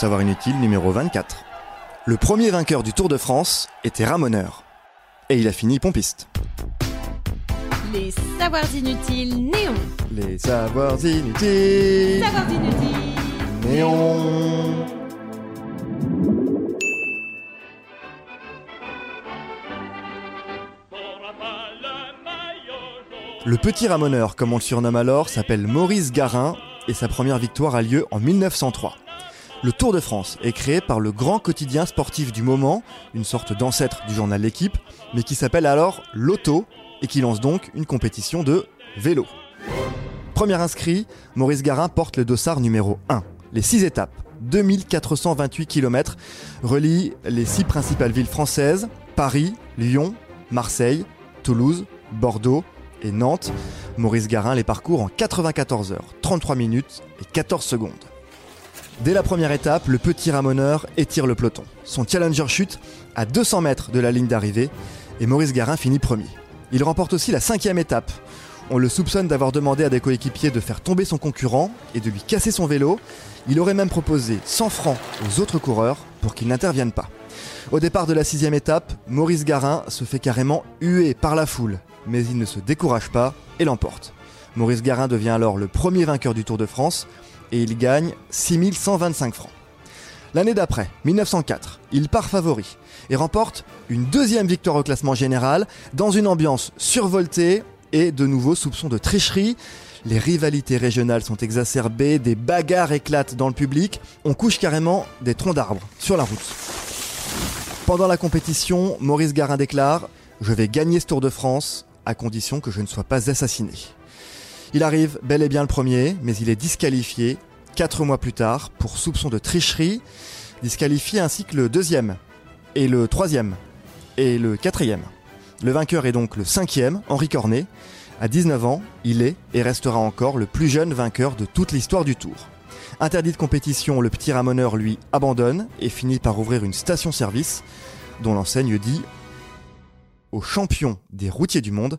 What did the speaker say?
Savoir inutile numéro 24. Le premier vainqueur du Tour de France était ramoneur. Et il a fini pompiste. Les savoirs inutiles néons. Les savoirs inutiles. Savoirs inutiles. Néon. Le petit ramoneur, comme on le surnomme alors, s'appelle Maurice Garin et sa première victoire a lieu en 1903. Le Tour de France est créé par le grand quotidien sportif du moment, une sorte d'ancêtre du journal L'équipe, mais qui s'appelle alors L'Auto et qui lance donc une compétition de vélo. Premier inscrit, Maurice Garin porte le dossard numéro 1. Les 6 étapes, 2428 km, relient les 6 principales villes françaises, Paris, Lyon, Marseille, Toulouse, Bordeaux et Nantes. Maurice Garin les parcourt en 94 heures, 33 minutes et 14 secondes. Dès la première étape, le petit ramoneur étire le peloton. Son challenger chute à 200 mètres de la ligne d'arrivée et Maurice Garin finit premier. Il remporte aussi la cinquième étape. On le soupçonne d'avoir demandé à des coéquipiers de faire tomber son concurrent et de lui casser son vélo. Il aurait même proposé 100 francs aux autres coureurs pour qu'ils n'interviennent pas. Au départ de la sixième étape, Maurice Garin se fait carrément huer par la foule, mais il ne se décourage pas et l'emporte. Maurice Garin devient alors le premier vainqueur du Tour de France et il gagne 6125 francs. L'année d'après, 1904, il part favori et remporte une deuxième victoire au classement général dans une ambiance survoltée et de nouveaux soupçons de tricherie. Les rivalités régionales sont exacerbées, des bagarres éclatent dans le public, on couche carrément des troncs d'arbres sur la route. Pendant la compétition, Maurice Garin déclare Je vais gagner ce Tour de France à condition que je ne sois pas assassiné. Il arrive bel et bien le premier, mais il est disqualifié quatre mois plus tard pour soupçon de tricherie, disqualifié ainsi que le deuxième, et le troisième, et le quatrième. Le vainqueur est donc le cinquième, Henri Cornet. À 19 ans, il est et restera encore le plus jeune vainqueur de toute l'histoire du Tour. Interdit de compétition, le petit ramoneur lui abandonne et finit par ouvrir une station-service dont l'enseigne dit aux champions des routiers du monde,